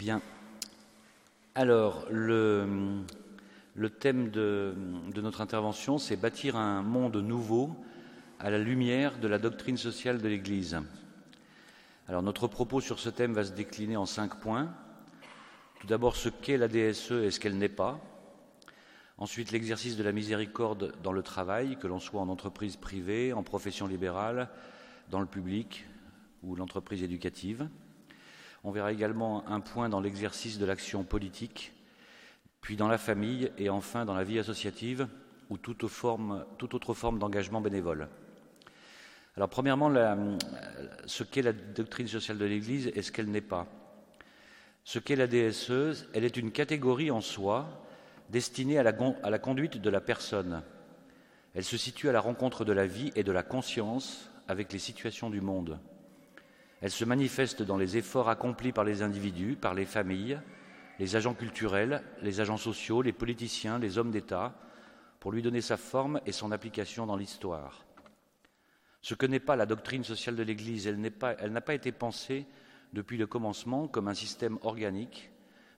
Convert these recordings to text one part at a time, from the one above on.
Bien. Alors, le, thème de, notre intervention, c'est bâtir un monde nouveau à la lumière de la doctrine sociale de l'Église. Alors, notre propos sur ce thème va se décliner en cinq points. Tout d'abord, ce qu'est la DSE et ce qu'elle n'est pas. Ensuite, l'exercice de la miséricorde dans le travail, que l'on soit en entreprise privée, en profession libérale, dans le public ou l'entreprise éducative. On verra également un point dans l'exercice de l'action politique, puis dans la famille et enfin dans la vie associative ou toute, autre forme d'engagement bénévole. Alors premièrement, ce qu'est la doctrine sociale de l'Église et ce qu'elle n'est pas. Ce qu'est la DSE, elle est une catégorie en soi destinée à la, à la conduite de la personne. Elle se situe à la rencontre de la vie et de la conscience avec les situations du monde. Elle se manifeste dans les efforts accomplis par les individus, par les familles, les agents culturels, les agents sociaux, les politiciens, les hommes d'État, pour lui donner sa forme et son application dans l'histoire. Ce que n'est pas la doctrine sociale de l'Église, elle n'a pas, été pensée depuis le commencement comme un système organique,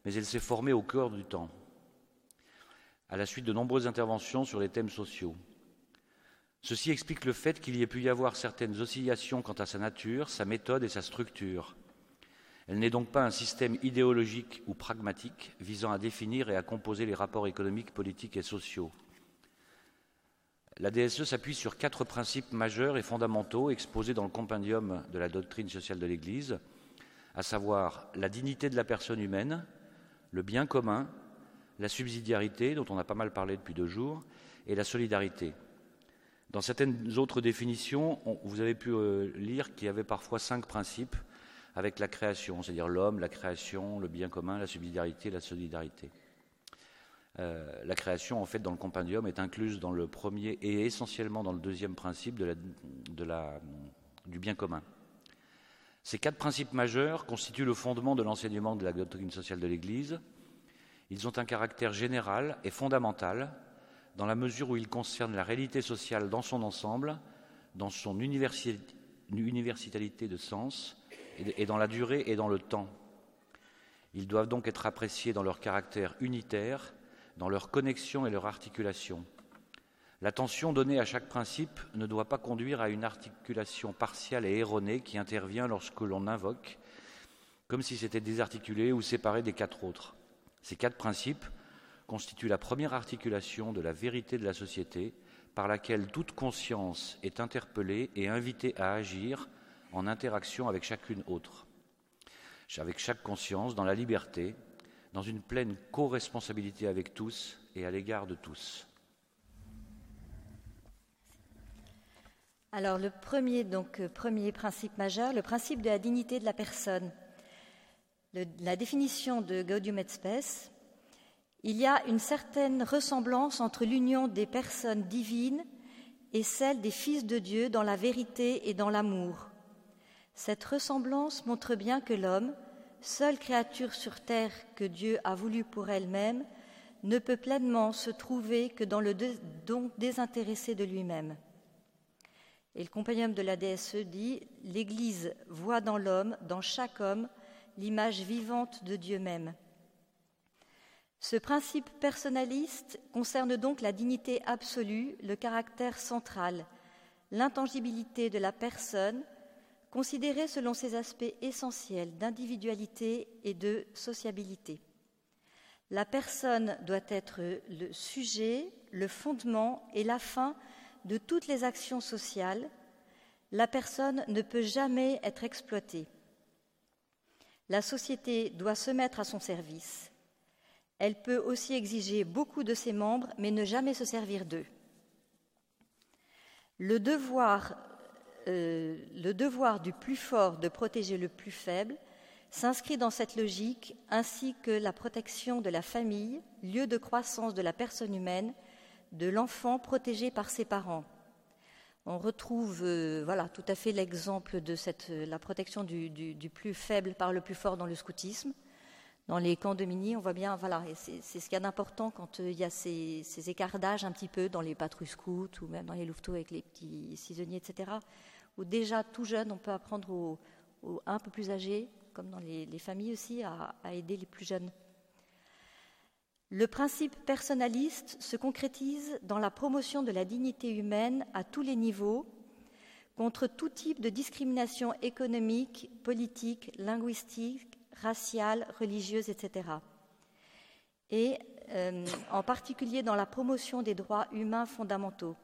mais elle s'est formée au cœur du temps, à la suite de nombreuses interventions sur les thèmes sociaux. Ceci explique le fait qu'il y ait pu y avoir certaines oscillations quant à sa nature, sa méthode et sa structure. Elle n'est donc pas un système idéologique ou pragmatique visant à définir et à composer les rapports économiques, politiques et sociaux. La DSE s'appuie sur quatre principes majeurs et fondamentaux exposés dans le compendium de la doctrine sociale de l'Église, à savoir la dignité de la personne humaine, le bien commun, la subsidiarité, dont on a pas mal parlé depuis deux jours, et la solidarité. Dans certaines autres définitions, vous avez pu euh, lire qu'il y avait parfois cinq principes avec la création, c'est-à-dire l'homme, la création, le bien commun, la subsidiarité, la solidarité. Euh, la création, en fait, dans le compendium, est incluse dans le premier et essentiellement dans le deuxième principe du bien commun. Ces quatre principes majeurs constituent le fondement de l'enseignement de la doctrine sociale de l'Église. Ils ont un caractère général et fondamental dans la mesure où ils concernent la réalité sociale dans son ensemble, dans son universalité de sens, et dans la durée et dans le temps. Ils doivent donc être appréciés dans leur caractère unitaire, dans leur connexion et leur articulation. L'attention donnée à chaque principe ne doit pas conduire à une articulation partiale et erronée qui intervient lorsque l'on invoque, comme si c'était désarticulé ou séparé des quatre autres. Ces quatre principes constitue la première articulation de la vérité de la société par laquelle toute conscience est interpellée et invitée à agir en interaction avec chacune autre, avec chaque conscience dans la liberté, dans une pleine co-responsabilité avec tous et à l'égard de tous. Alors le premier, donc, euh, premier principe majeur, le principe de la dignité de la personne. la définition de Gaudium et Spes il y a une certaine ressemblance entre l'union des personnes divines et celle des fils de Dieu dans la vérité et dans l'amour. Cette ressemblance montre bien que l'homme, seule créature sur terre que Dieu a voulu pour elle-même, ne peut pleinement se trouver que dans le don désintéressé de lui-même. Et le compagnon de la DSE dit L'Église voit dans l'homme, dans chaque homme, l'image vivante de Dieu même. Ce principe personnaliste concerne donc la dignité absolue, le caractère central, l'intangibilité de la personne, considérée selon ses aspects essentiels d'individualité et de sociabilité. La personne doit être le sujet, le fondement et la fin de toutes les actions sociales. La personne ne peut jamais être exploitée. La société doit se mettre à son service. Elle peut aussi exiger beaucoup de ses membres, mais ne jamais se servir d'eux. Le devoir, euh, le devoir du plus fort de protéger le plus faible s'inscrit dans cette logique, ainsi que la protection de la famille, lieu de croissance de la personne humaine, de l'enfant protégé par ses parents. On retrouve euh, tout à fait l'exemple de cette, la protection du, plus faible par le plus fort dans le scoutisme dans les camps de mini, on voit bien, voilà, c'est ce qu'il y a d'important quand euh, il y a ces, ces, écarts d'âge un petit peu dans les patrouilles scouts ou même dans les louveteaux avec les petits saisonniers, etc., où déjà tout jeune, on peut apprendre aux, un peu plus âgés comme dans les, familles aussi, à, aider les plus jeunes. Le principe personnaliste se concrétise dans la promotion de la dignité humaine à tous les niveaux, contre tout type de discrimination économique, politique, linguistique, raciale, religieuse, etc. Et euh, en particulier dans la promotion des droits humains fondamentaux.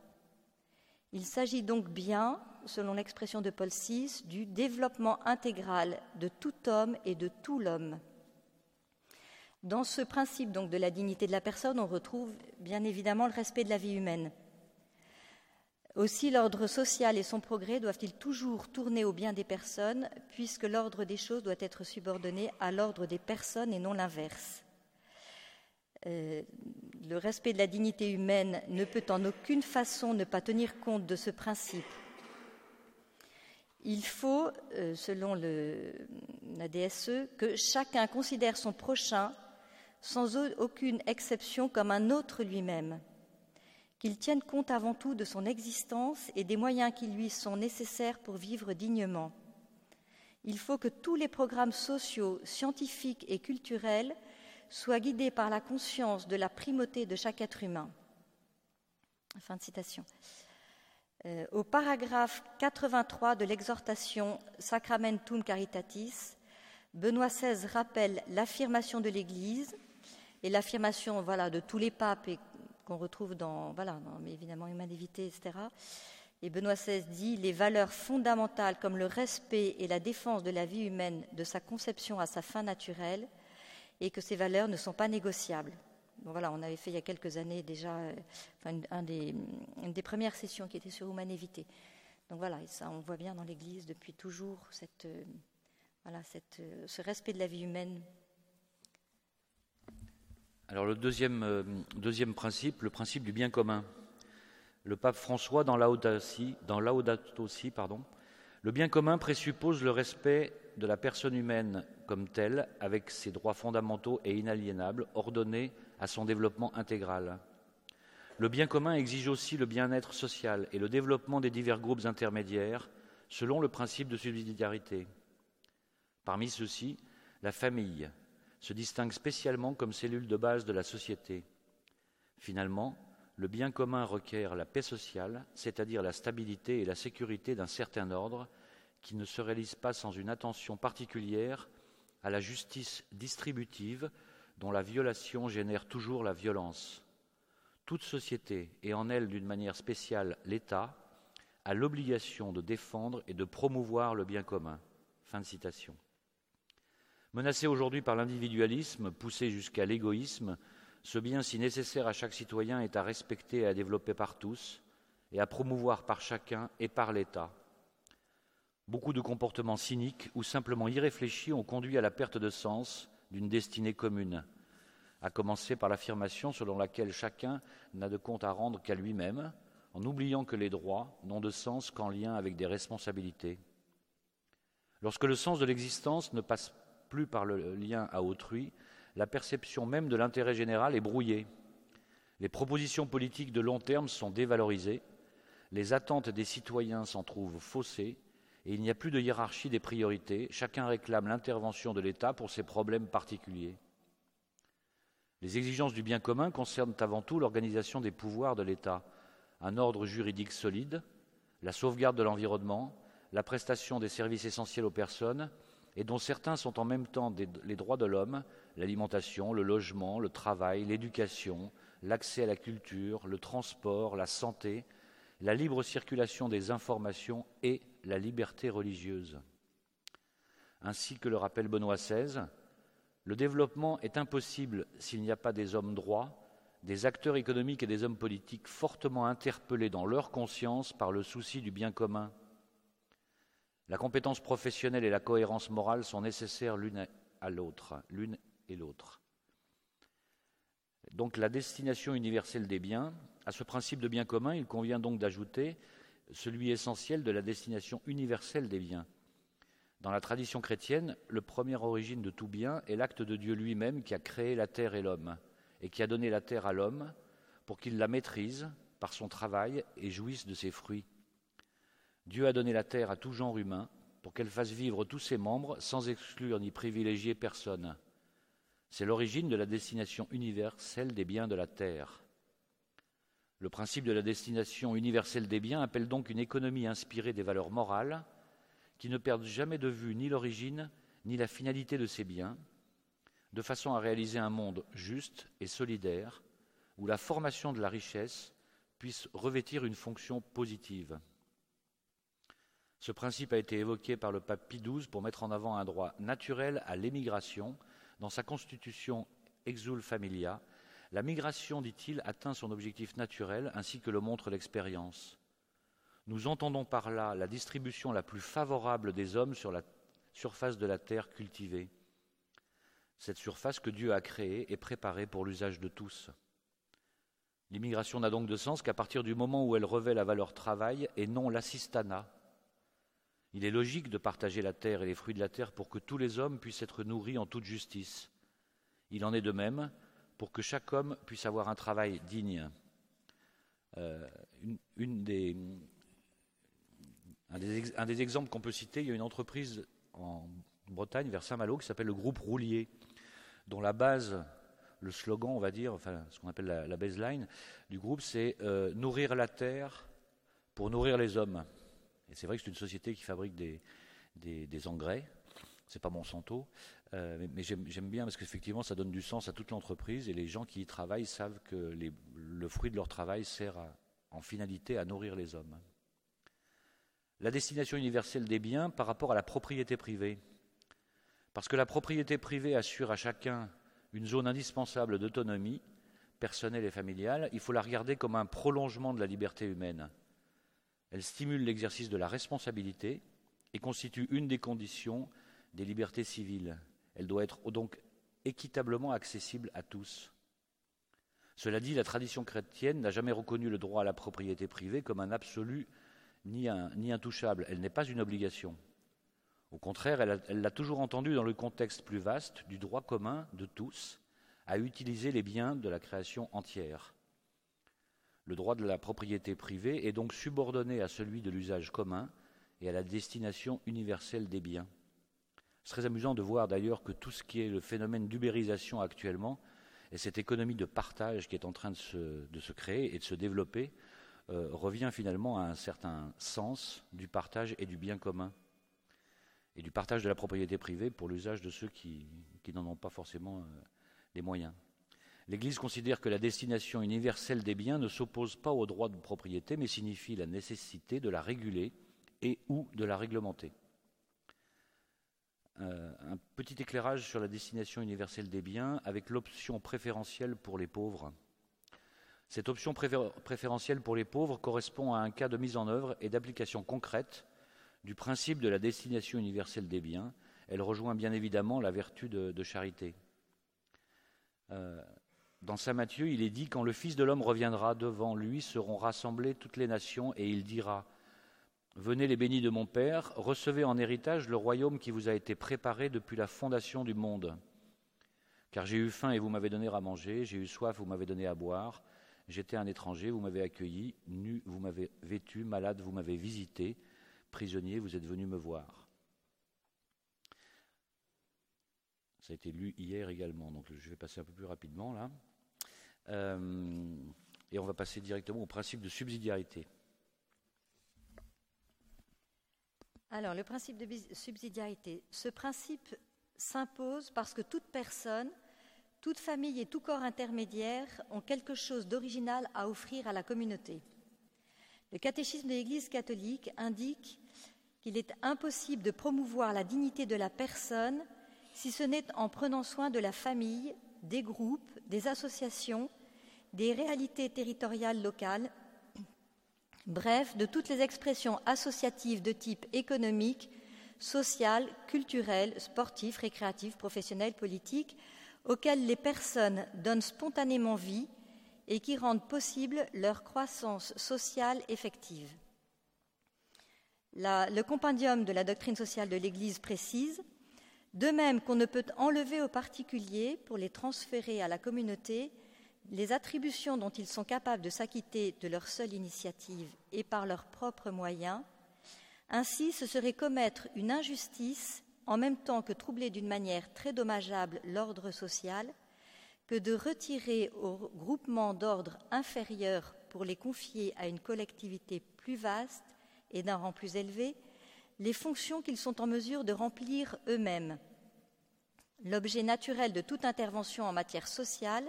Il s'agit donc bien, selon l'expression de Paul VI, du développement intégral de tout homme et de tout l'homme. Dans ce principe donc de la dignité de la personne, on retrouve bien évidemment le respect de la vie humaine. Aussi, l'ordre social et son progrès doivent-ils toujours tourner au bien des personnes, puisque l'ordre des choses doit être subordonné à l'ordre des personnes et non l'inverse. Euh, le respect de la dignité humaine ne peut en aucune façon ne pas tenir compte de ce principe. Il faut, euh, selon la DSE, que chacun considère son prochain sans aucune exception comme un autre lui-même, qu'il tienne compte avant tout de son existence et des moyens qui lui sont nécessaires pour vivre dignement. Il faut que tous les programmes sociaux, scientifiques et culturels soit guidé par la conscience de la primauté de chaque être humain. Fin de citation. Euh, au paragraphe 83 de l'exhortation Sacramentum Caritatis, Benoît XVI rappelle l'affirmation de l'Église et l'affirmation voilà, de tous les papes qu'on retrouve dans, voilà, évidemment Humanité, etc. Et Benoît XVI dit les valeurs fondamentales comme le respect et la défense de la vie humaine de sa conception à sa fin naturelle et que ces valeurs ne sont pas négociables. voilà, on avait fait il y a quelques années déjà euh, une, des, premières sessions qui était sur humanité. Donc voilà, ça on voit bien dans l'Église depuis toujours cette, euh, voilà, cette, euh, ce respect de la vie humaine. Alors le deuxième, deuxième principe, le principe du bien commun. Le pape François dans Laudato pardon, le bien commun présuppose le respect de la personne humaine comme telle, avec ses droits fondamentaux et inaliénables, ordonnés à son développement intégral. Le bien commun exige aussi le bien-être social et le développement des divers groupes intermédiaires selon le principe de subsidiarité. Parmi ceux-ci, la famille se distingue spécialement comme cellule de base de la société. Finalement, le bien commun requiert la paix sociale, c'est-à-dire la stabilité et la sécurité d'un certain ordre, qui ne se réalise pas sans une attention particulière à la justice distributive dont la violation génère toujours la violence. Toute société, et en elle d'une manière spéciale l'État, a l'obligation de défendre et de promouvoir le bien commun. Fin de citation. Menacé aujourd'hui par l'individualisme, poussé jusqu'à l'égoïsme, ce bien si nécessaire à chaque citoyen est à respecter et à développer par tous, et à promouvoir par chacun et par l'État. Beaucoup de comportements cyniques ou simplement irréfléchis ont conduit à la perte de sens d'une destinée commune, à commencer par l'affirmation selon laquelle chacun n'a de compte à rendre qu'à lui-même, en oubliant que les droits n'ont de sens qu'en lien avec des responsabilités. Lorsque le sens de l'existence ne passe plus par le lien à autrui, la perception même de l'intérêt général est brouillée. Les propositions politiques de long terme sont dévalorisées, les attentes des citoyens s'en trouvent faussées, et il n'y a plus de hiérarchie des priorités, chacun réclame l'intervention de l'État pour ses problèmes particuliers. Les exigences du bien commun concernent avant tout l'organisation des pouvoirs de l'État, un ordre juridique solide, la sauvegarde de l'environnement, la prestation des services essentiels aux personnes, et dont certains sont en même temps les droits de l'homme, l'alimentation, le logement, le travail, l'éducation, l'accès à la culture, le transport, la santé, la libre circulation des informations et la liberté religieuse. Ainsi que le rappelle Benoît XVI, le développement est impossible s'il n'y a pas des hommes droits, des acteurs économiques et des hommes politiques fortement interpellés dans leur conscience par le souci du bien commun. La compétence professionnelle et la cohérence morale sont nécessaires l'une à l'autre, l'une et l'autre. Donc la destination universelle des biens, à ce principe de bien commun, il convient donc d'ajouter celui essentiel de la destination universelle des biens. Dans la tradition chrétienne, le première origine de tout bien est l'acte de Dieu lui-même qui a créé la terre et l'homme, et qui a donné la terre à l'homme pour qu'il la maîtrise par son travail et jouisse de ses fruits. Dieu a donné la terre à tout genre humain, pour qu'elle fasse vivre tous ses membres sans exclure ni privilégier personne. C'est l'origine de la destination universelle des biens de la terre. Le principe de la destination universelle des biens appelle donc une économie inspirée des valeurs morales qui ne perdent jamais de vue ni l'origine ni la finalité de ces biens, de façon à réaliser un monde juste et solidaire où la formation de la richesse puisse revêtir une fonction positive. Ce principe a été évoqué par le pape Pie XII pour mettre en avant un droit naturel à l'émigration dans sa constitution Exul Familia. La migration, dit-il, atteint son objectif naturel ainsi que le montre l'expérience. Nous entendons par là la distribution la plus favorable des hommes sur la surface de la terre cultivée. Cette surface que Dieu a créée et préparée pour l'usage de tous. L'immigration n'a donc de sens qu'à partir du moment où elle revêt la valeur travail et non l'assistanat, il est logique de partager la terre et les fruits de la terre pour que tous les hommes puissent être nourris en toute justice. Il en est de même pour que chaque homme puisse avoir un travail digne. Euh, un, des, exemples qu'on peut citer, il y a une entreprise en Bretagne, vers Saint-Malo, qui s'appelle le groupe Roulier, dont la base, le slogan, on va dire, enfin ce qu'on appelle la, baseline du groupe, c'est euh, nourrir la terre pour nourrir les hommes. C'est vrai que c'est une société qui fabrique des, des, engrais. C'est pas Monsanto, euh, mais, j'aime bien parce qu'effectivement, ça donne du sens à toute l'entreprise et les gens qui y travaillent savent que le fruit de leur travail sert en finalité à nourrir les hommes. La destination universelle des biens par rapport à la propriété privée. Parce que la propriété privée assure à chacun une zone indispensable d'autonomie personnelle et familiale, il faut la regarder comme un prolongement de la liberté humaine. Elle stimule l'exercice de la responsabilité et constitue une des conditions des libertés civiles. Elle doit être donc équitablement accessible à tous. Cela dit, la tradition chrétienne n'a jamais reconnu le droit à la propriété privée comme un absolu ni, un, ni intouchable. Elle n'est pas une obligation. Au contraire, elle l'a toujours entendu dans le contexte plus vaste du droit commun de tous à utiliser les biens de la création entière. Le droit de la propriété privée est donc subordonné à celui de l'usage commun et à la destination universelle des biens. C'est très amusant de voir d'ailleurs que tout ce qui est le phénomène d'ubérisation actuellement et cette économie de partage qui est en train de se, créer et de se développer euh, revient finalement à un certain sens du partage et du bien commun et du partage de la propriété privée pour l'usage de ceux qui, n'en ont pas forcément euh, les moyens. L'Église considère que la destination universelle des biens ne s'oppose pas au droit de propriété, mais signifie la nécessité de la réguler et ou de la réglementer. Euh, un petit éclairage sur la destination universelle des biens avec l'option préférentielle pour les pauvres. Cette option préférentielle pour les pauvres correspond à un cas de mise en œuvre et d'application concrète du principe de la destination universelle des biens. Elle rejoint bien évidemment la vertu de, charité. Euh, dans Saint Matthieu, il est dit Quand le Fils de l'homme reviendra, devant lui seront rassemblées toutes les nations, et il dira Venez les bénis de mon Père, recevez en héritage le royaume qui vous a été préparé depuis la fondation du monde. Car j'ai eu faim et vous m'avez donné à manger, j'ai eu soif, vous m'avez donné à boire, j'étais un étranger, vous m'avez accueilli, nu, vous m'avez vêtu, malade, vous m'avez visité, prisonnier, vous êtes venu me voir. Ça a été lu hier également, donc je vais passer un peu plus rapidement là. Euh, et on va passer directement au principe de subsidiarité. Alors, le principe de subsidiarité. Ce principe s'impose parce que toute personne, toute famille et tout corps intermédiaire ont quelque chose d'original à offrir à la communauté. Le catéchisme de l'Église catholique indique qu'il est impossible de promouvoir la dignité de la personne si ce n'est en prenant soin de la famille, des groupes, des associations, des réalités territoriales locales, bref, de toutes les expressions associatives de type économique, social, culturel, sportif, récréatif, professionnel, politique, auxquelles les personnes donnent spontanément vie et qui rendent possible leur croissance sociale effective. le compendium de la doctrine sociale de l'Église précise de même qu'on ne peut enlever aux particuliers, pour les transférer à la communauté, les attributions dont ils sont capables de s'acquitter de leur seule initiative et par leurs propres moyens, Ainsi, ce serait commettre une injustice en même temps que troubler d'une manière très dommageable l'ordre social, que de retirer aux groupements d'ordre inférieur pour les confier à une collectivité plus vaste et d'un rang plus élevé, les fonctions qu'ils sont en mesure de remplir eux-mêmes. L'objet naturel de toute intervention en matière sociale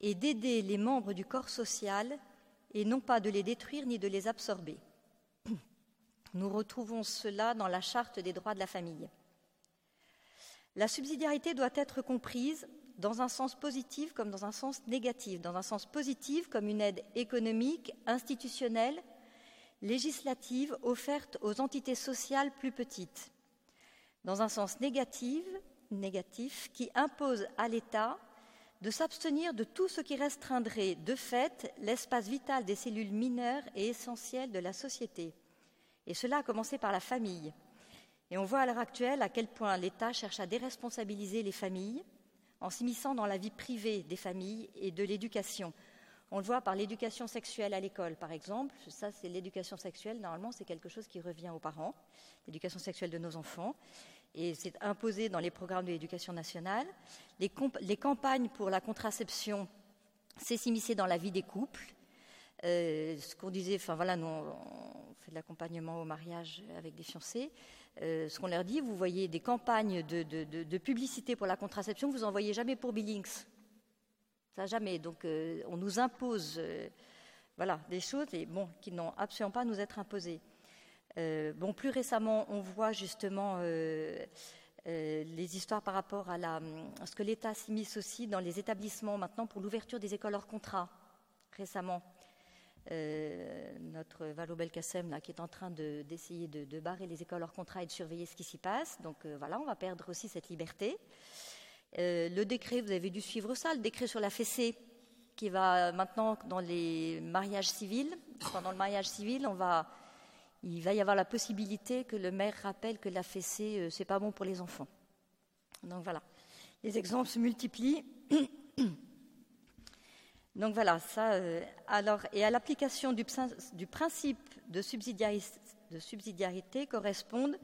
est d'aider les membres du corps social et non pas de les détruire ni de les absorber. Nous retrouvons cela dans la Charte des droits de la famille. La subsidiarité doit être comprise dans un sens positif comme dans un sens négatif. Dans un sens positif comme une aide économique, institutionnelle, législative offerte aux entités sociales plus petites. Dans un sens négatif, négatif qui impose à l'État de s'abstenir de tout ce qui restreindrait de fait l'espace vital des cellules mineures et essentielles de la société. Et cela a commencé par la famille. Et on voit à l'heure actuelle à quel point l'État cherche à déresponsabiliser les familles en s'immisçant dans la vie privée des familles et de l'éducation. On le voit par l'éducation sexuelle à l'école, par exemple. Ça, c'est l'éducation sexuelle. Normalement, c'est quelque chose qui revient aux parents, l'éducation sexuelle de nos enfants. Et c'est imposé dans les programmes de l'éducation nationale. Les, campagnes pour la contraception, c'est s'immiscer dans la vie des couples. Euh, ce qu'on disait, enfin voilà, nous, on fait de l'accompagnement au mariage avec des fiancés. Euh, ce qu'on leur dit, vous voyez des campagnes de, publicité pour la contraception, vous n'en voyez jamais pour Billings. Ça, jamais. Donc, euh, on nous impose voilà, des choses qui n'ont absolument pas à nous être imposées. Bon, plus récemment, on voit justement les histoires par rapport à, la, ce que l'État s'immisce aussi dans les établissements maintenant pour l'ouverture des écoles hors contrat, récemment. Euh, notre Valo Belkacem là, qui est en train d'essayer de, barrer les écoles hors contrat et de surveiller ce qui s'y passe. Donc euh, voilà, on va perdre aussi cette liberté. Euh, le décret, vous avez dû suivre ça, le décret sur la fessée qui va maintenant dans les mariages civils. Pendant le mariage civil, on va, il va y avoir la possibilité que le maire rappelle que la fessée, c'est pas bon pour les enfants. Donc voilà, les exemples se multiplient. Donc voilà, ça. Euh, et à l'application du, principe de subsidiarité, correspondent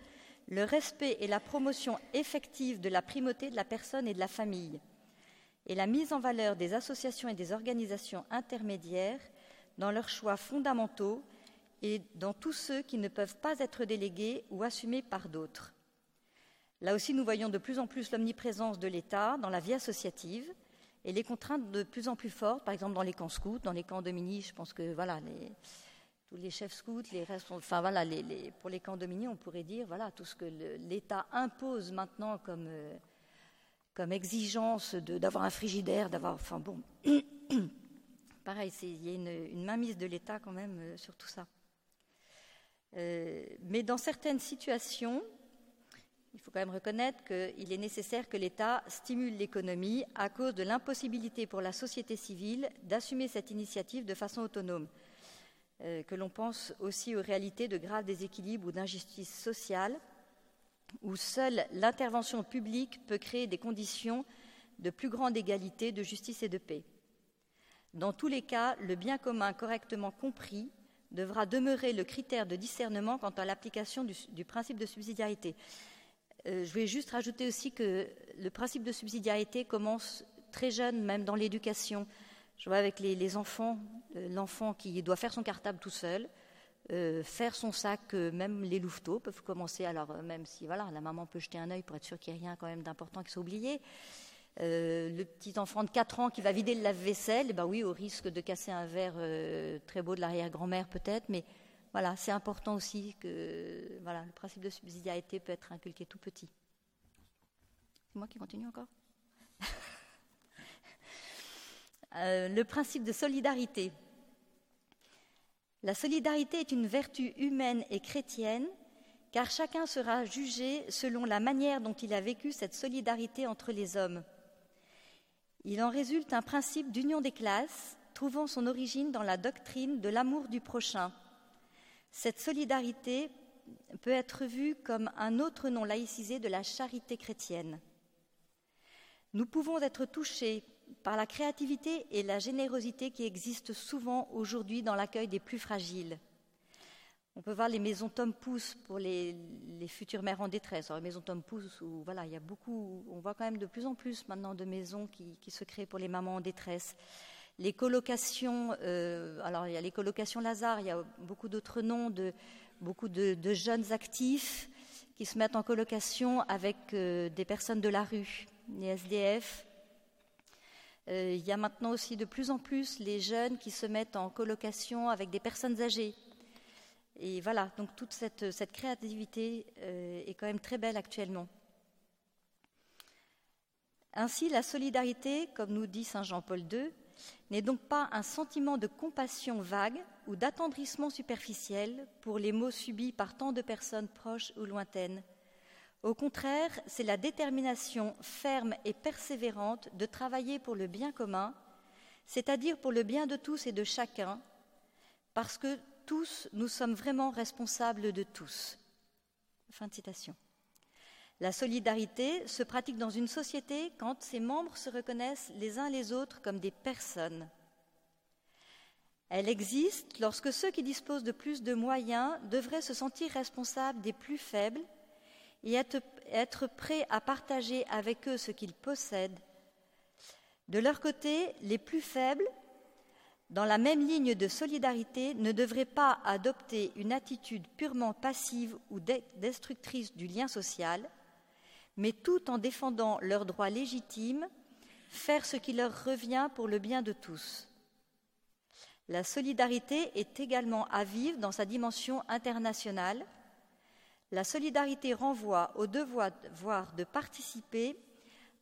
le respect et la promotion effective de la primauté de la personne et de la famille, et la mise en valeur des associations et des organisations intermédiaires dans leurs choix fondamentaux et dans tous ceux qui ne peuvent pas être délégués ou assumés par d'autres. Là aussi, nous voyons de plus en plus l'omniprésence de l'État dans la vie associative, et les contraintes de plus en plus fortes, par exemple dans les camps scouts, dans les camps domini, je pense que voilà, tous les chefs scouts, les restes, enfin voilà, pour les camps domini, on pourrait dire voilà tout ce que l'État impose maintenant comme euh, exigence d'avoir un frigidaire, d'avoir, enfin bon, pareil, il y a une, mainmise de l'État quand même euh, sur tout ça. Euh, mais dans certaines situations, il faut quand même reconnaître qu'il est nécessaire que l'État stimule l'économie à cause de l'impossibilité pour la société civile d'assumer cette initiative de façon autonome. Euh, que l'on pense aussi aux réalités de graves déséquilibres ou d'injustice sociale, où seule l'intervention publique peut créer des conditions de plus grande égalité, de justice et de paix. Dans tous les cas, le bien commun correctement compris devra demeurer le critère de discernement quant à l'application du, principe de subsidiarité. Euh, je vais juste rajouter aussi que le principe de subsidiarité commence très jeune, même dans l'éducation. Je vois avec les, enfants, euh, l'enfant qui doit faire son cartable tout seul, euh, faire son sac, même les louveteaux peuvent commencer. Alors même si voilà, la maman peut jeter un œil pour être sûr qu'il n'y a rien quand même d'important qui soit oublié. Le petit enfant de 4 ans qui va vider le lave-vaisselle, eh ben oui, au risque de casser un verre très beau de l'arrière-grand-mère peut-être, mais voilà, c'est important aussi que voilà, le principe de subsidiarité peut être inculqué tout petit. C'est moi qui continue encore euh, Le principe de solidarité. La solidarité est une vertu humaine et chrétienne, car chacun sera jugé selon la manière dont il a vécu cette solidarité entre les hommes. Il en résulte un principe d'union des classes, trouvant son origine dans la doctrine de l'amour du prochain. Cette solidarité peut être vue comme un autre nom laïcisé de la charité chrétienne. Nous pouvons être touchés par la créativité et la générosité qui existent souvent aujourd'hui dans l'accueil des plus fragiles. On peut voir les maisons Tom Pouce pour les, futures mères en détresse. Alors, les maisons Tom Pouce, où voilà, il y a beaucoup, on voit quand même de plus en plus maintenant de maisons qui, se créent pour les mamans en détresse. Les colocations, euh, alors il y a les colocations Lazare, il y a beaucoup d'autres noms de beaucoup de, jeunes actifs qui se mettent en colocation avec euh, des personnes de la rue, les SDF. Euh, il y a maintenant aussi de plus en plus les jeunes qui se mettent en colocation avec des personnes âgées. Et voilà, donc toute cette, créativité euh, est quand même très belle actuellement. Ainsi, la solidarité, comme nous dit Saint Jean-Paul II, n'est donc pas un sentiment de compassion vague ou d'attendrissement superficiel pour les maux subis par tant de personnes proches ou lointaines. Au contraire, c'est la détermination ferme et persévérante de travailler pour le bien commun, c'est-à-dire pour le bien de tous et de chacun, parce que tous, nous sommes vraiment responsables de tous. Fin de citation. La solidarité se pratique dans une société quand ses membres se reconnaissent les uns les autres comme des personnes. Elle existe lorsque ceux qui disposent de plus de moyens devraient se sentir responsables des plus faibles et être, prêts à partager avec eux ce qu'ils possèdent. De leur côté, les plus faibles, dans la même ligne de solidarité, ne devraient pas adopter une attitude purement passive ou destructrice du lien social, mais tout en défendant leurs droits légitimes, faire ce qui leur revient pour le bien de tous. La solidarité est également à vivre dans sa dimension internationale. La solidarité renvoie au devoir de participer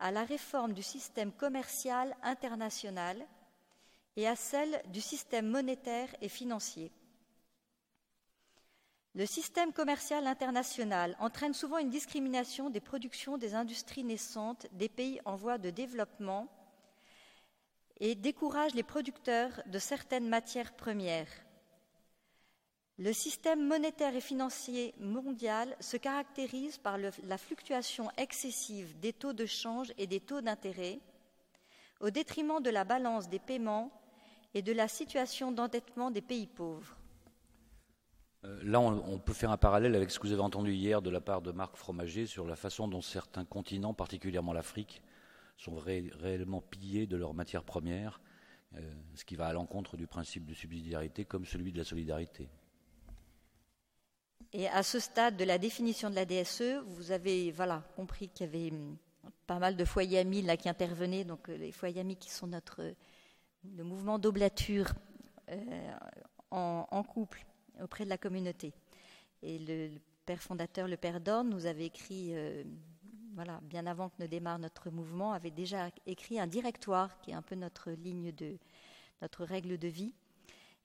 à la réforme du système commercial international et à celle du système monétaire et financier. Le système commercial international entraîne souvent une discrimination des productions des industries naissantes des pays en voie de développement et décourage les producteurs de certaines matières premières. Le système monétaire et financier mondial se caractérise par la fluctuation excessive des taux de change et des taux d'intérêt, au détriment de la balance des paiements et de la situation d'endettement des pays pauvres. Euh, là, on, peut faire un parallèle avec ce que vous avez entendu hier de la part de Marc Fromager sur la façon dont certains continents, particulièrement l'Afrique, sont réellement pillés de leurs matières premières, euh, ce qui va à l'encontre du principe de subsidiarité comme celui de la solidarité. Et à ce stade de la définition de la DSE, vous avez voilà, compris qu'il y avait hum, pas mal de foyers amis là qui intervenaient, donc euh, les foyers amis qui sont notre le mouvement d'oblature en couple auprès de la communauté. Et le, père fondateur, le père Dorn, nous avait écrit, euh, voilà, bien avant que ne démarre notre mouvement, avait déjà écrit un directoire qui est un peu notre ligne de notre règle de vie.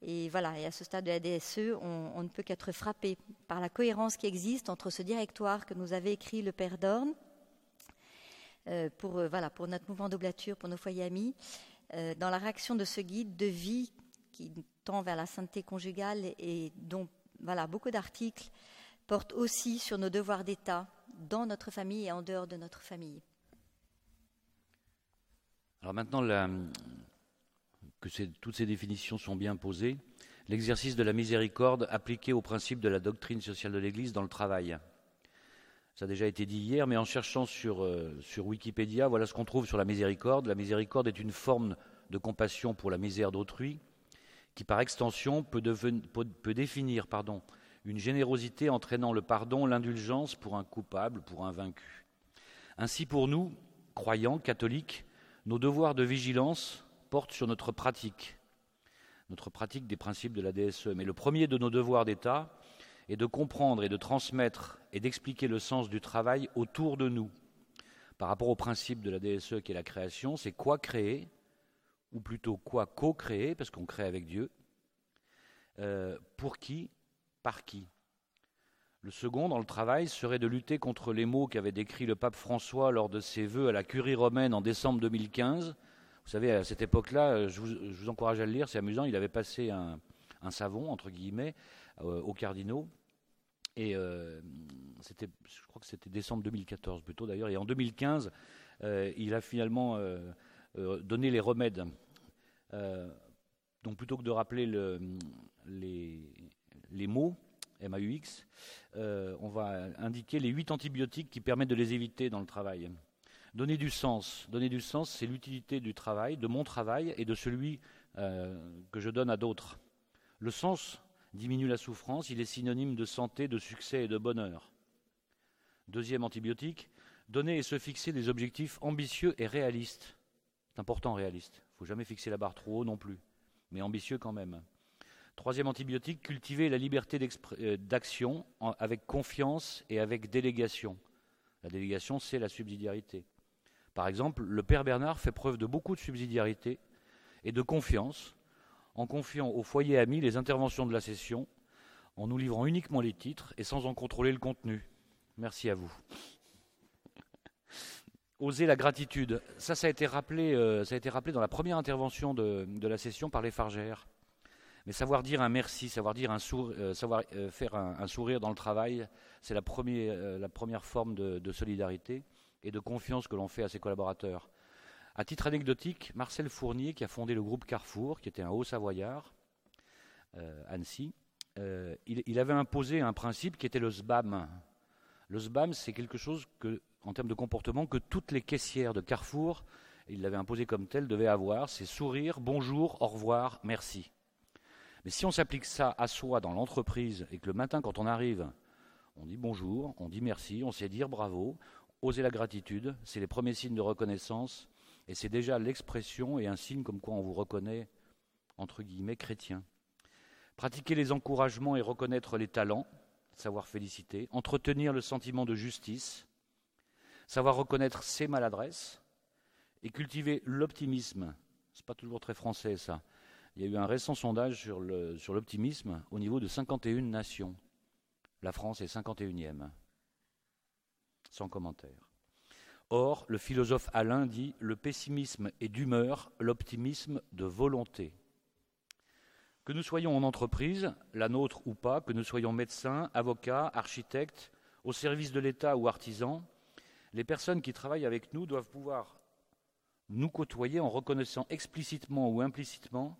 Et voilà, et à ce stade de la DSE, on, ne peut qu'être frappé par la cohérence qui existe entre ce directoire que nous avait écrit le père Dorn euh, pour, euh, voilà, pour notre mouvement d'oblature, pour nos foyers amis, dans la réaction de ce guide de vie qui tend vers la sainteté conjugale et dont voilà, beaucoup d'articles portent aussi sur nos devoirs d'État dans notre famille et en dehors de notre famille. Alors maintenant que toutes ces définitions sont bien posées, l'exercice de la miséricorde appliqué au principe de la doctrine sociale de l'Église dans le travail. Ça a déjà été dit hier, mais en cherchant sur, euh, sur Wikipédia, voilà ce qu'on trouve sur la miséricorde. La miséricorde est une forme de compassion pour la misère d'autrui, qui par extension peut, définir une générosité entraînant le pardon, l'indulgence pour un coupable, pour un vaincu. Ainsi pour nous, croyants, catholiques, nos devoirs de vigilance portent sur notre pratique, notre pratique des principes de la DSE. Mais le premier de nos devoirs d'État est de comprendre et de transmettre et d'expliquer le sens du travail autour de nous. Par rapport au principe de la DSE qui est la création, c'est quoi créer ou plutôt quoi co-créer, parce qu'on crée avec Dieu. Euh, pour qui Par qui Le second, dans le travail, serait de lutter contre les mots qu'avait décrits le pape François lors de ses vœux à la curie romaine en décembre 2015. Vous savez, à cette époque-là, euh, je vous, encourage à le lire, c'est amusant, il avait passé un, savon, entre guillemets, euh, aux cardinaux. Et c'était, je crois que c'était décembre 2014 plutôt d'ailleurs. Et en 2015, il a finalement donné les remèdes euh, donc plutôt que de rappeler les, mots, MAUX, euh, on va indiquer les huit antibiotiques qui permettent de les éviter dans le travail. Donner du sens. Donner du sens, c'est l'utilité du travail, de mon travail et de celui euh, que je donne à d'autres. Le sens diminue la souffrance, il est synonyme de santé, de succès et de bonheur. Deuxième antibiotique, donner et se fixer des objectifs ambitieux et réalistes. C'est important, réaliste. Il ne faut jamais fixer la barre trop haut non plus, mais ambitieux quand même. Troisième antibiotique, cultiver la liberté euh, d'action avec confiance et avec délégation. La délégation, c'est la subsidiarité. Par exemple, le Père Bernard fait preuve de beaucoup de subsidiarité et de confiance en confiant au foyer ami les interventions de la session, en nous livrant uniquement les titres et sans en contrôler le contenu. Merci à vous. Oser la gratitude. Ça, ça a été rappelé, euh, ça a été rappelé dans la première intervention de, la session par les Fargères. Mais savoir dire un merci, savoir, dire un euh, savoir euh, faire un, sourire dans le travail, c'est la, la, première forme de, solidarité et de confiance que l'on fait à ses collaborateurs. À titre anecdotique, Marcel Fournier, qui a fondé le groupe Carrefour, qui était un haut savoyard, Annecy, il, il, avait imposé un principe qui était le SBAM. Le SBAM, c'est quelque chose en termes de comportement que toutes les caissières de Carrefour, il l'avait imposé comme tel, devaient avoir, c'est sourire, bonjour, au revoir, merci. Mais si on s'applique ça à soi dans l'entreprise et que le matin quand on arrive, on dit bonjour, on dit merci, on sait dire bravo, oser la gratitude, c'est les premiers signes de reconnaissance et c'est déjà l'expression et un signe comme quoi on vous reconnaît entre guillemets chrétien. Pratiquer les encouragements et reconnaître les talents, savoir féliciter, entretenir le sentiment de justice, savoir reconnaître ses maladresses et cultiver l'optimisme. Ce n'est pas toujours très français ça. Il y a eu un récent sondage sur l'optimisme au niveau de 51 nations. La France est 51e. Sans commentaire. Or, le philosophe Alain dit Le pessimisme est d'humeur, l'optimisme de volonté. Que nous soyons en entreprise, la nôtre ou pas, que nous soyons médecins, avocats, architectes, au service de l'État ou artisans, les personnes qui travaillent avec nous doivent pouvoir nous côtoyer en reconnaissant explicitement ou implicitement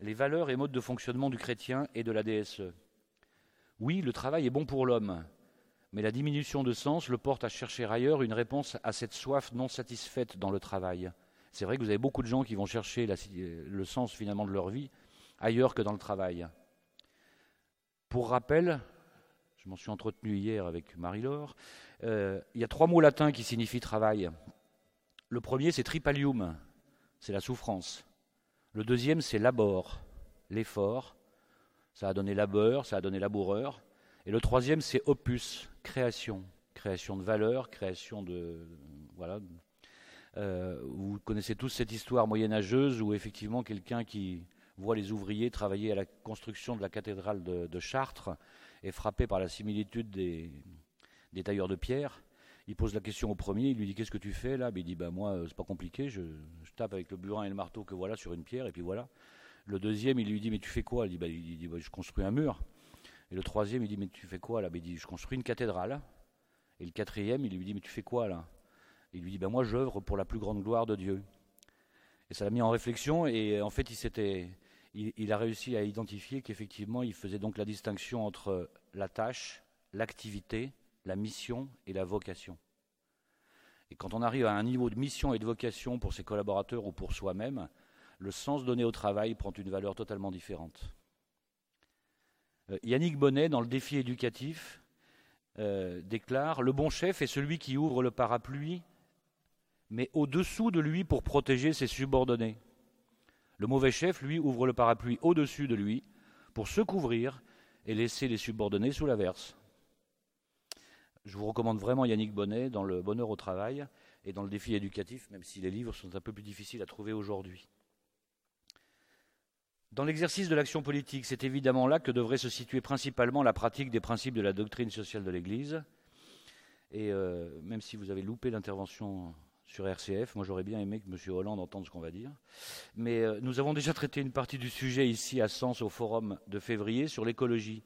les valeurs et modes de fonctionnement du chrétien et de la DSE. Oui, le travail est bon pour l'homme, mais la diminution de sens le porte à chercher ailleurs une réponse à cette soif non satisfaite dans le travail. C'est vrai que vous avez beaucoup de gens qui vont chercher le sens finalement de leur vie ailleurs que dans le travail. Pour rappel, je m'en suis entretenu hier avec Marie-Laure, euh, il y a trois mots latins qui signifient travail. Le premier, c'est tripalium, c'est la souffrance. Le deuxième, c'est labor, l'effort. Ça a donné labeur, ça a donné laboureur. Et le troisième, c'est opus, création. Création de valeur, création de. Voilà. Euh, vous connaissez tous cette histoire moyenâgeuse où effectivement quelqu'un qui voit les ouvriers travailler à la construction de la cathédrale de Chartres est frappé par la similitude des, tailleurs de pierre. Il pose la question au premier, il lui dit qu'est-ce que tu fais là? Ben, Il dit bah moi euh, c'est pas compliqué, je, tape avec le burin et le marteau que voilà sur une pierre et puis voilà. Le deuxième il lui dit mais tu fais quoi? Il dit, bah, il dit bah, je construis un mur. Et le troisième il dit mais tu fais quoi là? Ben, Il dit je construis une cathédrale. Et le quatrième il lui dit mais tu fais quoi là? Il lui dit bah moi j'œuvre pour la plus grande gloire de Dieu. Et ça l'a mis en réflexion et en fait il s'était il, a réussi à identifier qu'effectivement il faisait donc la distinction entre la tâche, l'activité la mission et la vocation. Et quand on arrive à un niveau de mission et de vocation pour ses collaborateurs ou pour soi-même, le sens donné au travail prend une valeur totalement différente. Euh, Yannick Bonnet, dans le défi éducatif, euh, déclare Le bon chef est celui qui ouvre le parapluie, mais au-dessous de lui pour protéger ses subordonnés. Le mauvais chef, lui, ouvre le parapluie au-dessus de lui pour se couvrir et laisser les subordonnés sous la verse. Je vous recommande vraiment Yannick Bonnet dans Le bonheur au travail et dans le défi éducatif, même si les livres sont un peu plus difficiles à trouver aujourd'hui. Dans l'exercice de l'action politique, c'est évidemment là que devrait se situer principalement la pratique des principes de la doctrine sociale de l'Église. Et euh, même si vous avez loupé l'intervention sur RCF, moi j'aurais bien aimé que M. Hollande entende ce qu'on va dire. Mais euh, nous avons déjà traité une partie du sujet ici à Sens au forum de février sur l'écologie.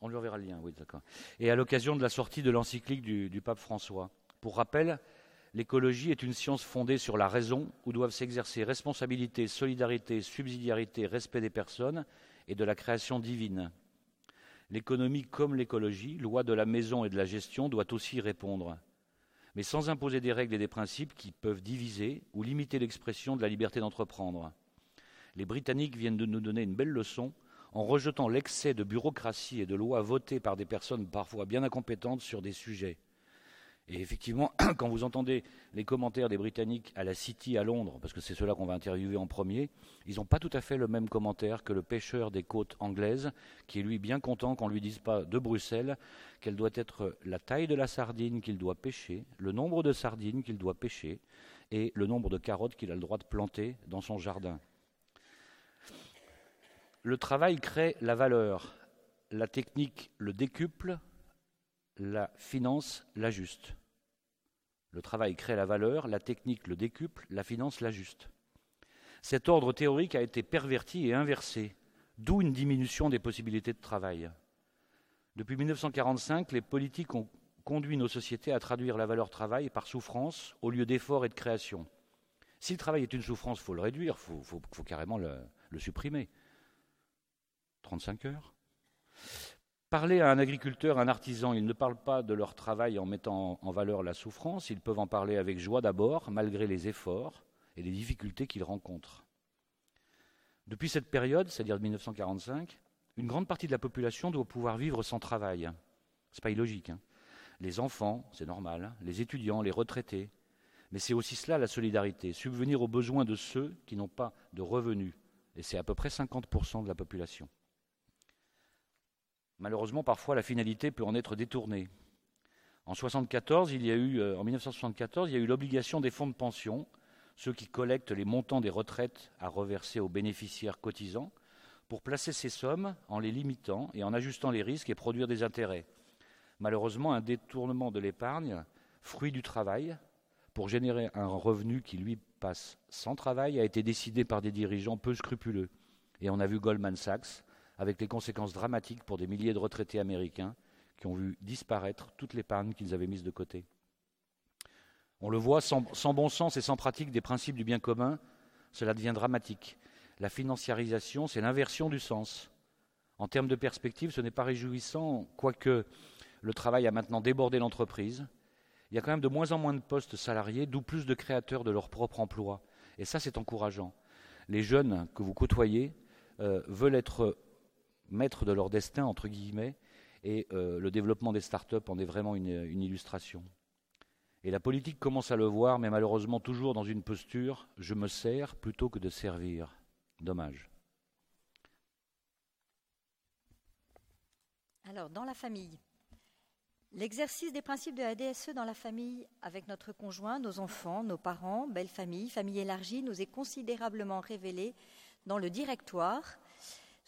On lui enverra le lien, oui, d'accord. Et à l'occasion de la sortie de l'encyclique du, pape François. Pour rappel, l'écologie est une science fondée sur la raison, où doivent s'exercer responsabilité, solidarité, subsidiarité, respect des personnes et de la création divine. L'économie comme l'écologie, loi de la maison et de la gestion, doit aussi répondre, mais sans imposer des règles et des principes qui peuvent diviser ou limiter l'expression de la liberté d'entreprendre. Les Britanniques viennent de nous donner une belle leçon en rejetant l'excès de bureaucratie et de lois votées par des personnes parfois bien incompétentes sur des sujets. Et effectivement, quand vous entendez les commentaires des Britanniques à la City à Londres, parce que c'est ceux-là qu'on va interviewer en premier, ils n'ont pas tout à fait le même commentaire que le pêcheur des côtes anglaises, qui est lui bien content qu'on ne lui dise pas de Bruxelles quelle doit être la taille de la sardine qu'il doit pêcher, le nombre de sardines qu'il doit pêcher, et le nombre de carottes qu'il a le droit de planter dans son jardin. Le travail crée la valeur, la technique le décuple, la finance l'ajuste. Le travail crée la valeur, la technique le décuple, la finance l'ajuste. Cet ordre théorique a été perverti et inversé, d'où une diminution des possibilités de travail. Depuis 1945, les politiques ont conduit nos sociétés à traduire la valeur travail par souffrance au lieu d'effort et de création. Si le travail est une souffrance, il faut le réduire, il faut, carrément le, le supprimer. 35 heures? Parler à un agriculteur, un artisan, ils ne parlent pas de leur travail en mettant en valeur la souffrance, ils peuvent en parler avec joie d'abord, malgré les efforts et les difficultés qu'ils rencontrent. Depuis cette période, c'est-à-dire 1945, une grande partie de la population doit pouvoir vivre sans travail. C'est pas illogique. Hein. les enfants, c'est normal, les étudiants, les retraités. Mais c'est aussi cela la solidarité, subvenir aux besoins de ceux qui n'ont pas de revenus. Et c'est à peu près 50% de la population. Malheureusement, parfois, la finalité peut en être détournée. En, 74, il y a eu, euh, en 1974, il y a eu l'obligation des fonds de pension, ceux qui collectent les montants des retraites à reverser aux bénéficiaires cotisants, pour placer ces sommes en les limitant et en ajustant les risques et produire des intérêts. Malheureusement, un détournement de l'épargne, fruit du travail, pour générer un revenu qui lui passe sans travail, a été décidé par des dirigeants peu scrupuleux. Et on a vu Goldman Sachs avec les conséquences dramatiques pour des milliers de retraités américains qui ont vu disparaître toute l'épargne qu'ils avaient mise de côté. On le voit, sans, bon sens et sans pratique des principes du bien commun, cela devient dramatique. La financiarisation, c'est l'inversion du sens. En termes de perspective, ce n'est pas réjouissant, quoique le travail a maintenant débordé l'entreprise. Il y a quand même de moins en moins de postes salariés, d'où plus de créateurs de leur propre emploi. Et ça, c'est encourageant. Les jeunes que vous côtoyez euh, veulent être maîtres de leur destin, entre guillemets, et euh, le développement des start-up en est vraiment une, illustration. Et la politique commence à le voir, mais malheureusement toujours dans une posture je me sers plutôt que de servir. Dommage. Alors, dans la famille, l'exercice des principes de la DSE dans la famille avec notre conjoint, nos enfants, nos parents, belle famille, famille élargie, nous est considérablement révélé dans le directoire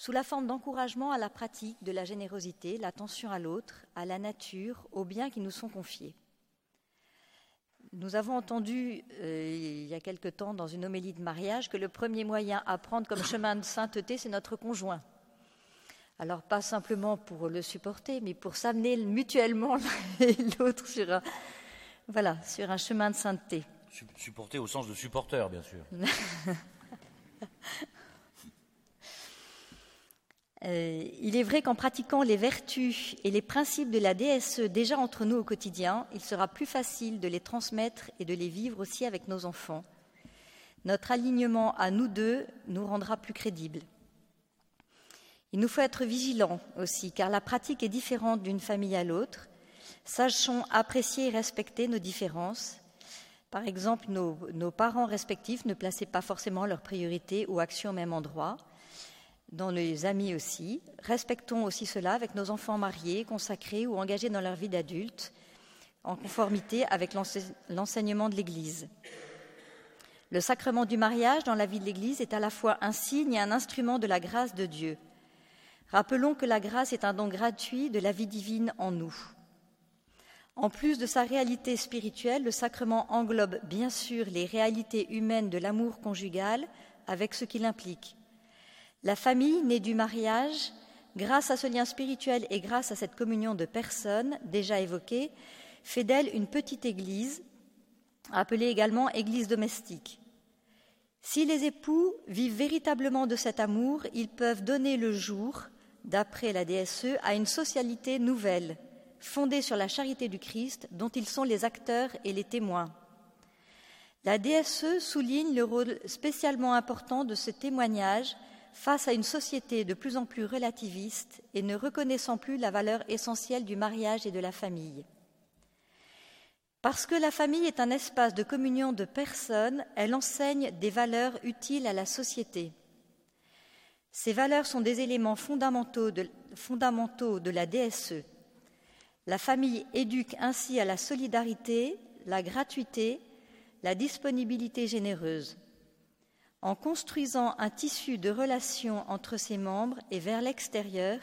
sous la forme d'encouragement à la pratique de la générosité, l'attention à l'autre, à la nature, aux biens qui nous sont confiés. Nous avons entendu euh, il y a quelque temps dans une homélie de mariage que le premier moyen à prendre comme chemin de sainteté, c'est notre conjoint. Alors pas simplement pour le supporter, mais pour s'amener mutuellement l'un et l'autre sur un, voilà, sur un chemin de sainteté. Supporter au sens de supporter, bien sûr. Euh, il est vrai qu'en pratiquant les vertus et les principes de la DSE déjà entre nous au quotidien, il sera plus facile de les transmettre et de les vivre aussi avec nos enfants. Notre alignement à nous deux nous rendra plus crédibles. Il nous faut être vigilants aussi, car la pratique est différente d'une famille à l'autre. Sachons apprécier et respecter nos différences. Par exemple, nos, nos parents respectifs ne plaçaient pas forcément leurs priorités ou actions au même endroit dans les amis aussi. Respectons aussi cela avec nos enfants mariés, consacrés ou engagés dans leur vie d'adulte, en conformité avec l'enseignement de l'Église. Le sacrement du mariage dans la vie de l'Église est à la fois un signe et un instrument de la grâce de Dieu. Rappelons que la grâce est un don gratuit de la vie divine en nous. En plus de sa réalité spirituelle, le sacrement englobe bien sûr les réalités humaines de l'amour conjugal avec ce qu'il implique la famille née du mariage, grâce à ce lien spirituel et grâce à cette communion de personnes déjà évoquée, fait d'elle une petite église, appelée également église domestique. Si les époux vivent véritablement de cet amour, ils peuvent donner le jour d'après la DSE, à une socialité nouvelle, fondée sur la charité du Christ, dont ils sont les acteurs et les témoins. La DSE souligne le rôle spécialement important de ce témoignage face à une société de plus en plus relativiste et ne reconnaissant plus la valeur essentielle du mariage et de la famille. Parce que la famille est un espace de communion de personnes, elle enseigne des valeurs utiles à la société. Ces valeurs sont des éléments fondamentaux de, la DSE. La famille éduque ainsi à la solidarité, la gratuité, la disponibilité généreuse. En construisant un tissu de relations entre ses membres et vers l'extérieur,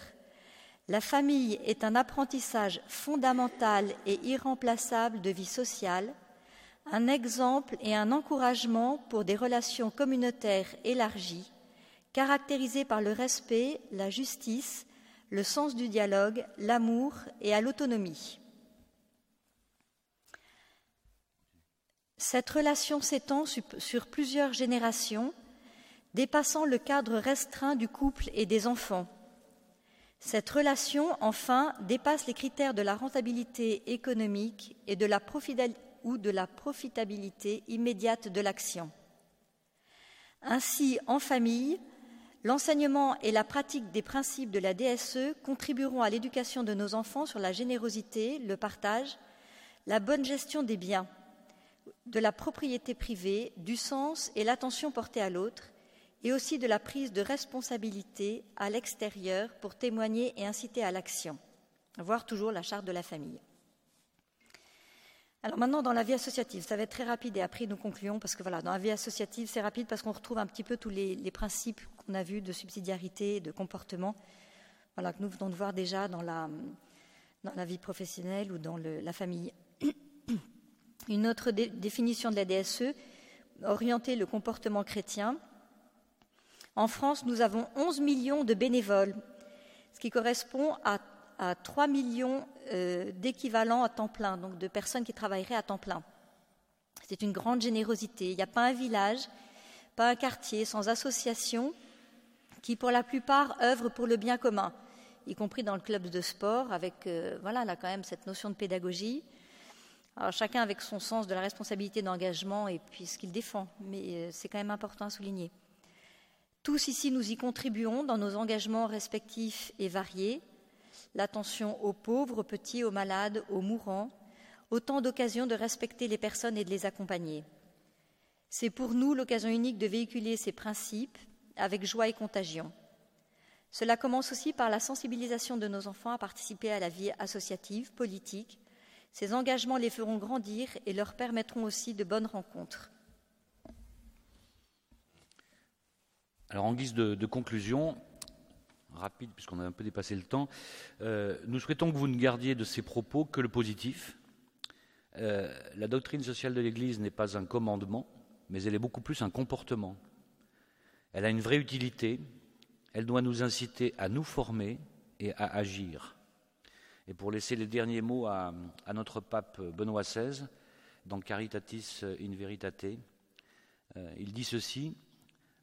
la famille est un apprentissage fondamental et irremplaçable de vie sociale, un exemple et un encouragement pour des relations communautaires élargies, caractérisées par le respect, la justice, le sens du dialogue, l'amour et l'autonomie. Cette relation s'étend sur plusieurs générations, dépassant le cadre restreint du couple et des enfants. Cette relation, enfin, dépasse les critères de la rentabilité économique et de la ou de la profitabilité immédiate de l'action. Ainsi, en famille, l'enseignement et la pratique des principes de la DSE contribueront à l'éducation de nos enfants sur la générosité, le partage, la bonne gestion des biens, de la propriété privée, du sens et l'attention portée à l'autre, et aussi de la prise de responsabilité à l'extérieur pour témoigner et inciter à l'action, voire toujours la charte de la famille. Alors maintenant, dans la vie associative, ça va être très rapide et après nous concluons parce que voilà, dans la vie associative, c'est rapide parce qu'on retrouve un petit peu tous les, principes qu'on a vus de subsidiarité, de comportement, que nous venons de voir déjà dans la, dans la vie professionnelle ou dans la famille. Une autre définition de la DSE, orienter le comportement chrétien, en France, nous avons 11 millions de bénévoles, ce qui correspond à, 3 millions euh, d'équivalents à temps plein, donc de personnes qui travailleraient à temps plein. C'est une grande générosité. Il n'y a pas un village, pas un quartier sans association qui, pour la plupart, œuvrent pour le bien commun, y compris dans le club de sport, avec euh, voilà, là quand même cette notion de pédagogie. Chacun avec son sens de la responsabilité d'engagement et puis ce qu'il défend, mais euh, c'est quand même important à souligner. Tous ici, nous y contribuons dans nos engagements respectifs et variés, l'attention aux pauvres, aux petits, aux malades, aux mourants, autant d'occasions de respecter les personnes et de les accompagner. C'est pour nous l'occasion unique de véhiculer ces principes avec joie et contagion. Cela commence aussi par la sensibilisation de nos enfants à participer à la vie associative, politique. Ces engagements les feront grandir et leur permettront aussi de bonnes rencontres. Alors en guise de, conclusion, rapide puisqu'on a un peu dépassé le temps, euh, nous souhaitons que vous ne gardiez de ces propos que le positif. Euh, la doctrine sociale de l'Église n'est pas un commandement, mais elle est beaucoup plus un comportement. Elle a une vraie utilité, elle doit nous inciter à nous former et à agir. Et pour laisser les derniers mots à, notre pape Benoît XVI, dans Caritatis in Veritate, euh, il dit ceci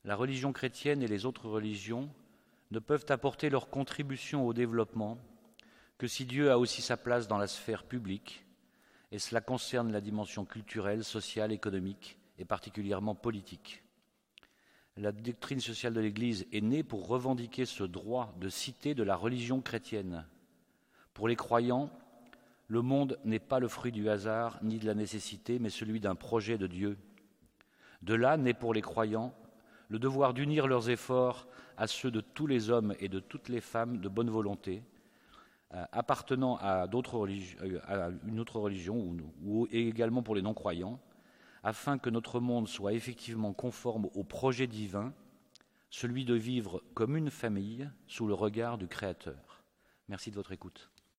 la religion chrétienne et les autres religions ne peuvent apporter leur contribution au développement que si Dieu a aussi sa place dans la sphère publique, et cela concerne la dimension culturelle, sociale, économique et particulièrement politique. La doctrine sociale de l'Église est née pour revendiquer ce droit de cité de la religion chrétienne. Pour les croyants, le monde n'est pas le fruit du hasard ni de la nécessité, mais celui d'un projet de Dieu. De là naît pour les croyants le devoir d'unir leurs efforts à ceux de tous les hommes et de toutes les femmes de bonne volonté, euh, appartenant à, euh, à, une autre religion ou, ou également pour les non-croyants, afin que notre monde soit effectivement conforme au projet divin, celui de vivre comme une famille sous le regard du Créateur. Merci de votre écoute.